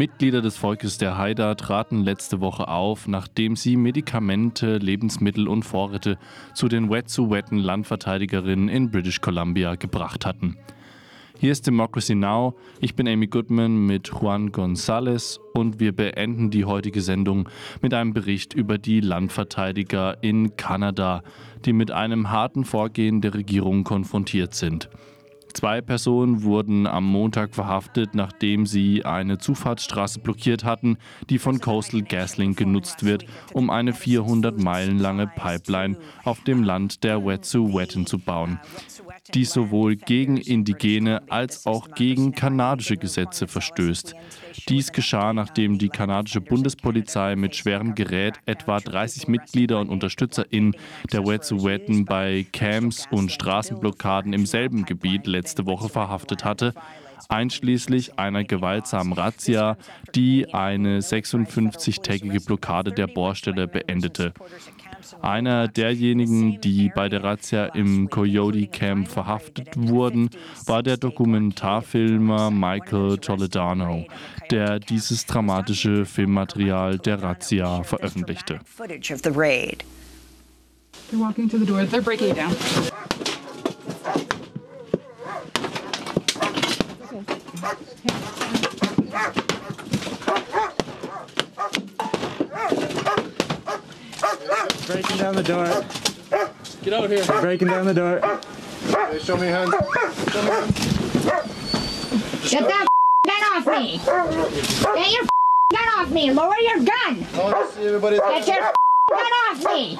Mitglieder des Volkes der Haida traten letzte Woche auf, nachdem sie Medikamente, Lebensmittel und Vorräte zu den Wet'suwet'en Landverteidigerinnen in British Columbia gebracht hatten. Hier ist Democracy Now. Ich bin Amy Goodman mit Juan González und wir beenden die heutige Sendung mit einem Bericht über die Landverteidiger in Kanada, die mit einem harten Vorgehen der Regierung konfrontiert sind. Zwei Personen wurden am Montag verhaftet, nachdem sie eine Zufahrtsstraße blockiert hatten, die von Coastal GasLink genutzt wird, um eine 400 Meilen lange Pipeline auf dem Land der Wet'suwet'en zu bauen die sowohl gegen indigene als auch gegen kanadische Gesetze verstößt. Dies geschah, nachdem die kanadische Bundespolizei mit schwerem Gerät etwa 30 Mitglieder und UnterstützerInnen der Wet'suwet'en bei Camps und Straßenblockaden im selben Gebiet letzte Woche verhaftet hatte, einschließlich einer gewaltsamen Razzia, die eine 56-tägige Blockade der Bohrstelle beendete. Einer derjenigen, die bei der Razzia im Coyote Camp verhaftet wurden, war der Dokumentarfilmer Michael Toledano, der dieses dramatische Filmmaterial der Razzia veröffentlichte. They're walking to the door. They're breaking it down. Breaking down the door. Get out here. Breaking down the door. Okay, show me your hand. Show me your hand. Get that gun off me. Get your gun off me. Lower your gun. see everybody. Get your gun off me.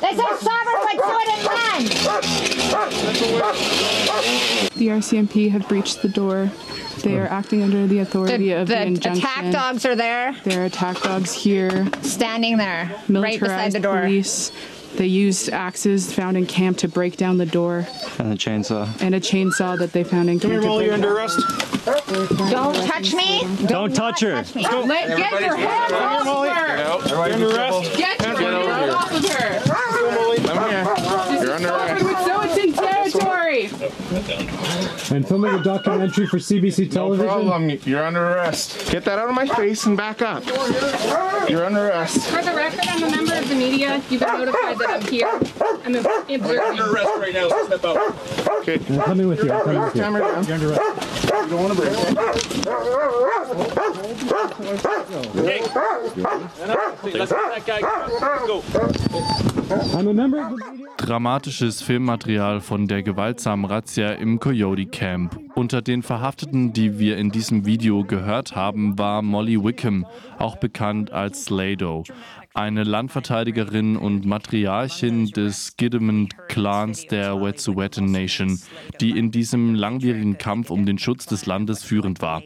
This is sovereign land. The RCMP have breached the door. They are acting under the authority The, of the, the injunction. attack dogs are there, There are attack dogs here, standing there, right beside the door. police. They used axes found in camp to break down the door, And a chainsaw. and a chainsaw that they found in camp. to Molly, break you're under arrest. Don't touch me. Don't not touch her. Touch me. Let, get your hands off of her! You're under arrest. Get your hands off of her! Come here. You're under arrest. With Zootin territory! And filming a documentary for CBC No television. problem. You're under arrest. Get that out of my face and back up. You're under arrest. For the record, I'm a member of the media. You've been notified that I'm here. I'm observing. arrest right now, so step out. Okay. I'm coming with you. I'm coming with you. Camera down. You're under arrest. You don't want to break. Hey. Let's let that guy go. I'm a member of the media. Dramatisches Filmmaterial von der gewaltsamen Razzia im Coyote Camp. Unter den Verhafteten, die wir in diesem Video gehört haben, war Molly Wickham, auch bekannt als Slado, eine Landverteidigerin und Matriarchin des Gidimond Clans der Wet'suwet'en Nation, die in diesem langwierigen Kampf um den Schutz des Landes führend war.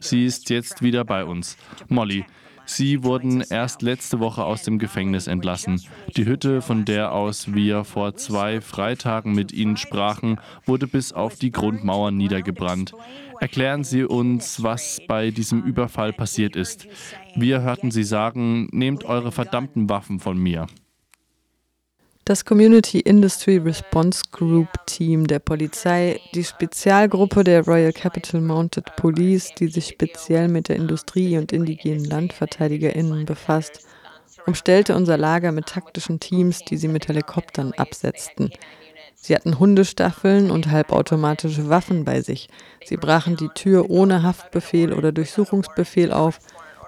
Sie ist jetzt wieder bei uns. Molly, Sie wurden erst letzte Woche aus dem Gefängnis entlassen. Die Hütte, von der aus wir vor zwei Freitagen mit Ihnen sprachen, wurde bis auf die Grundmauern niedergebrannt. Erklären Sie uns, was bei diesem Überfall passiert ist. Wir hörten Sie sagen, nehmt eure verdammten Waffen von mir. Das Community Industry Response Group Team der Polizei, die Spezialgruppe der Royal Capital Mounted Police, die sich speziell mit der Industrie und indigenen LandverteidigerInnen befasst, umstellte unser Lager mit taktischen Teams, die sie mit Helikoptern absetzten. Sie hatten Hundestaffeln und halbautomatische Waffen bei sich. Sie brachen die Tür ohne Haftbefehl oder Durchsuchungsbefehl auf,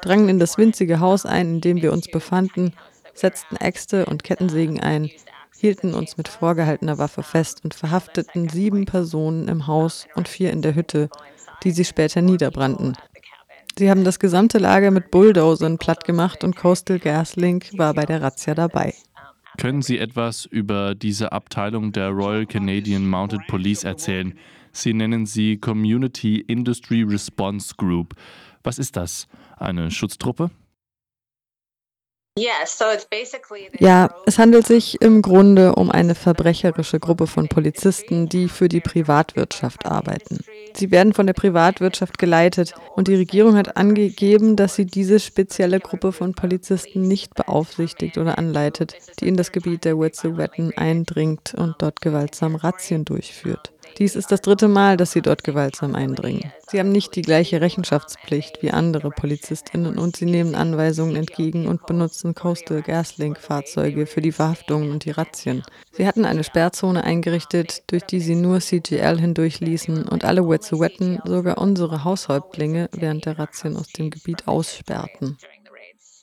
drangen in das winzige Haus ein, in dem wir uns befanden, setzten Äxte und Kettensägen ein, hielten uns mit vorgehaltener Waffe fest und verhafteten sieben Personen im Haus und vier in der Hütte, die sie später niederbrannten. Sie haben das gesamte Lager mit Bulldozern plattgemacht und Coastal GasLink war bei der Razzia dabei. Können Sie etwas über diese Abteilung der Royal Canadian Mounted Police erzählen? Sie nennen sie Community Industry Response Group. Was ist das? Eine Schutztruppe? Ja, es handelt sich im Grunde um eine verbrecherische Gruppe von Polizisten, die für die Privatwirtschaft arbeiten. Sie werden von der Privatwirtschaft geleitet und die Regierung hat angegeben, dass sie diese spezielle Gruppe von Polizisten nicht beaufsichtigt oder anleitet, die in das Gebiet der Wet'suwet'en eindringt und dort gewaltsam Razzien durchführt. Dies ist das dritte Mal, dass sie dort gewaltsam eindringen. Sie haben nicht die gleiche Rechenschaftspflicht wie andere Polizistinnen und sie nehmen Anweisungen entgegen und benutzen Coastal GasLink-Fahrzeuge für die Verhaftungen und die Razzien. Sie hatten eine Sperrzone eingerichtet, durch die sie nur CGL hindurchließen und alle Wet'suwet'en, sogar unsere Haushäuptlinge, während der Razzien aus dem Gebiet aussperrten.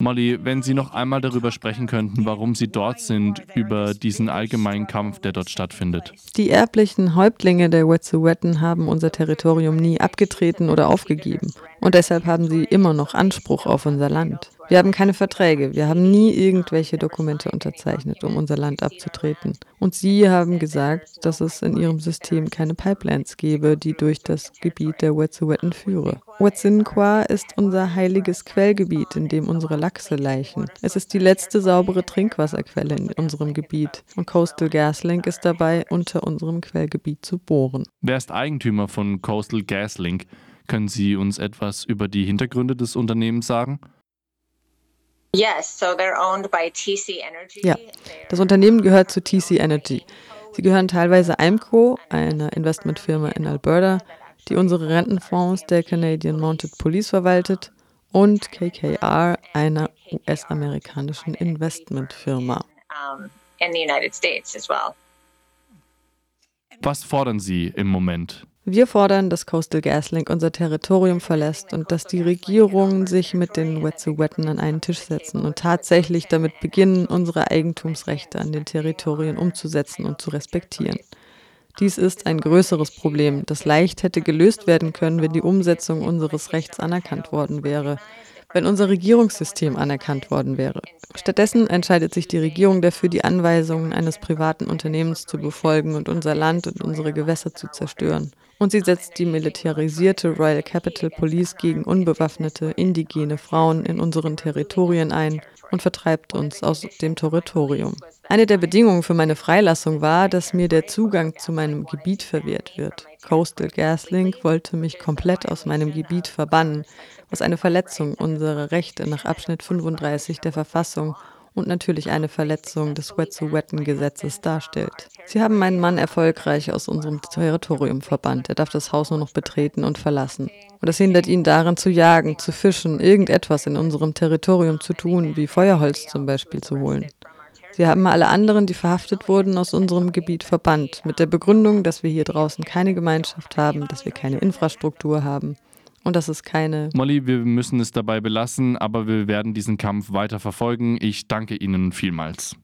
Molly, wenn Sie noch einmal darüber sprechen könnten, warum Sie dort sind, über diesen allgemeinen Kampf, der dort stattfindet. Die erblichen Häuptlinge der Wet'suwet'en haben unser Territorium nie abgetreten oder aufgegeben. Und deshalb haben sie immer noch Anspruch auf unser Land. Wir haben keine Verträge, wir haben nie irgendwelche Dokumente unterzeichnet, um unser Land abzutreten. Und sie haben gesagt, dass es in ihrem System keine Pipelines gebe, die durch das Gebiet der Wet'suwet'en führe. Wet'suwet'en ist unser heiliges Quellgebiet, in dem unsere Lachse laichen. Es ist die letzte saubere Trinkwasserquelle in unserem Gebiet. Und Coastal GasLink ist dabei, unter unserem Quellgebiet zu bohren. Wer ist Eigentümer von Coastal GasLink? Können Sie uns etwas über die Hintergründe des Unternehmens sagen? Ja, das Unternehmen gehört zu TC Energy. Sie gehören teilweise IMCO, einer Investmentfirma in Alberta, die unsere Rentenfonds der Canadian Mounted Police verwaltet, und KKR, einer US-amerikanischen Investmentfirma. Was fordern Sie im Moment? Wir fordern, dass Coastal GasLink unser Territorium verlässt und dass die Regierungen sich mit den Wet'suwet'en an einen Tisch setzen und tatsächlich damit beginnen, unsere Eigentumsrechte an den Territorien umzusetzen und zu respektieren. Dies ist ein größeres Problem, das leicht hätte gelöst werden können, wenn die Umsetzung unseres Rechts anerkannt worden wäre wenn unser Regierungssystem anerkannt worden wäre. Stattdessen entscheidet sich die Regierung dafür, die Anweisungen eines privaten Unternehmens zu befolgen und unser Land und unsere Gewässer zu zerstören. Und sie setzt die militarisierte Royal Capital Police gegen unbewaffnete indigene Frauen in unseren Territorien ein und vertreibt uns aus dem Territorium. Eine der Bedingungen für meine Freilassung war, dass mir der Zugang zu meinem Gebiet verwehrt wird. Coastal GasLink wollte mich komplett aus meinem Gebiet verbannen, was eine Verletzung unserer Rechte nach Abschnitt 35 der Verfassung und natürlich eine Verletzung des Wet'suwet'en-Gesetzes darstellt. Sie haben meinen Mann erfolgreich aus unserem Territorium verbannt. Er darf das Haus nur noch betreten und verlassen. Und das hindert ihn daran zu jagen, zu fischen, irgendetwas in unserem Territorium zu tun, wie Feuerholz zum Beispiel zu holen. Sie haben alle anderen, die verhaftet wurden, aus unserem Gebiet verbannt, mit der Begründung, dass wir hier draußen keine Gemeinschaft haben, dass wir keine Infrastruktur haben und dass es keine. Molly, wir müssen es dabei belassen, aber wir werden diesen Kampf weiter verfolgen. Ich danke Ihnen vielmals.